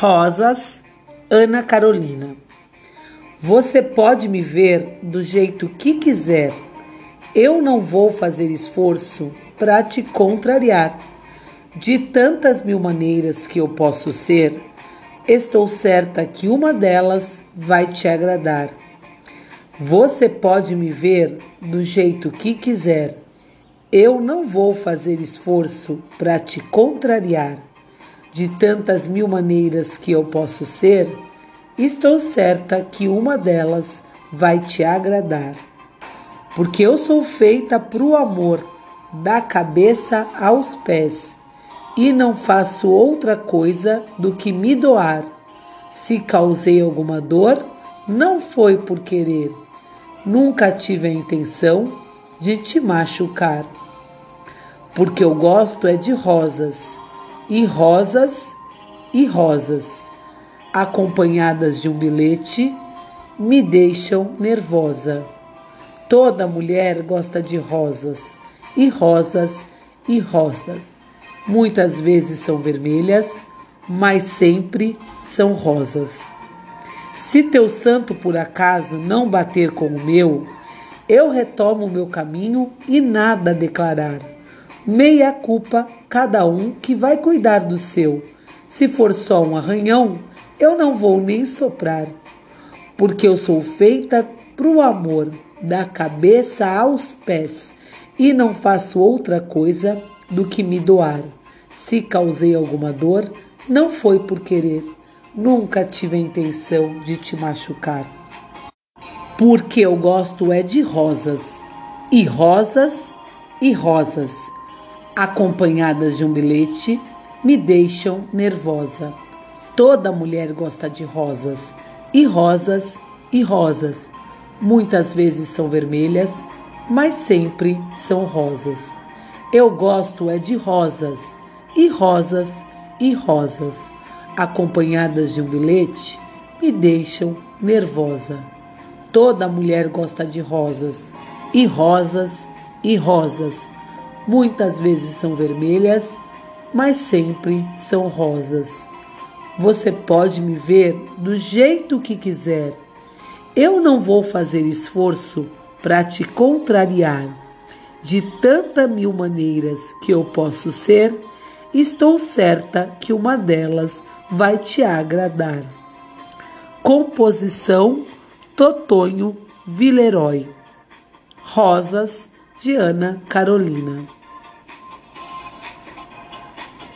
Rosas, Ana Carolina. Você pode me ver do jeito que quiser. Eu não vou fazer esforço para te contrariar. De tantas mil maneiras que eu posso ser, estou certa que uma delas vai te agradar. Você pode me ver do jeito que quiser. Eu não vou fazer esforço para te contrariar. De tantas mil maneiras que eu posso ser, estou certa que uma delas vai te agradar. Porque eu sou feita para o amor, da cabeça aos pés, e não faço outra coisa do que me doar. Se causei alguma dor, não foi por querer. Nunca tive a intenção de te machucar. Porque eu gosto é de rosas e rosas e rosas, acompanhadas de um bilhete, me deixam nervosa. Toda mulher gosta de rosas, e rosas e rosas. Muitas vezes são vermelhas, mas sempre são rosas. Se teu santo por acaso não bater com o meu, eu retomo o meu caminho e nada declarar meia culpa cada um que vai cuidar do seu. Se for só um arranhão, eu não vou nem soprar, porque eu sou feita pro amor, da cabeça aos pés, e não faço outra coisa do que me doar. Se causei alguma dor, não foi por querer. Nunca tive a intenção de te machucar. Porque eu gosto é de rosas, e rosas e rosas acompanhadas de um bilhete, me deixam nervosa. Toda mulher gosta de rosas, e rosas, e rosas. Muitas vezes são vermelhas, mas sempre são rosas. Eu gosto é de rosas, e rosas, e rosas, acompanhadas de um bilhete, me deixam nervosa. Toda mulher gosta de rosas, e rosas, e rosas Muitas vezes são vermelhas, mas sempre são rosas. Você pode me ver do jeito que quiser. Eu não vou fazer esforço para te contrariar. De tanta mil maneiras que eu posso ser, estou certa que uma delas vai te agradar. Composição Totonho Villeroy Rosas de Ana Carolina.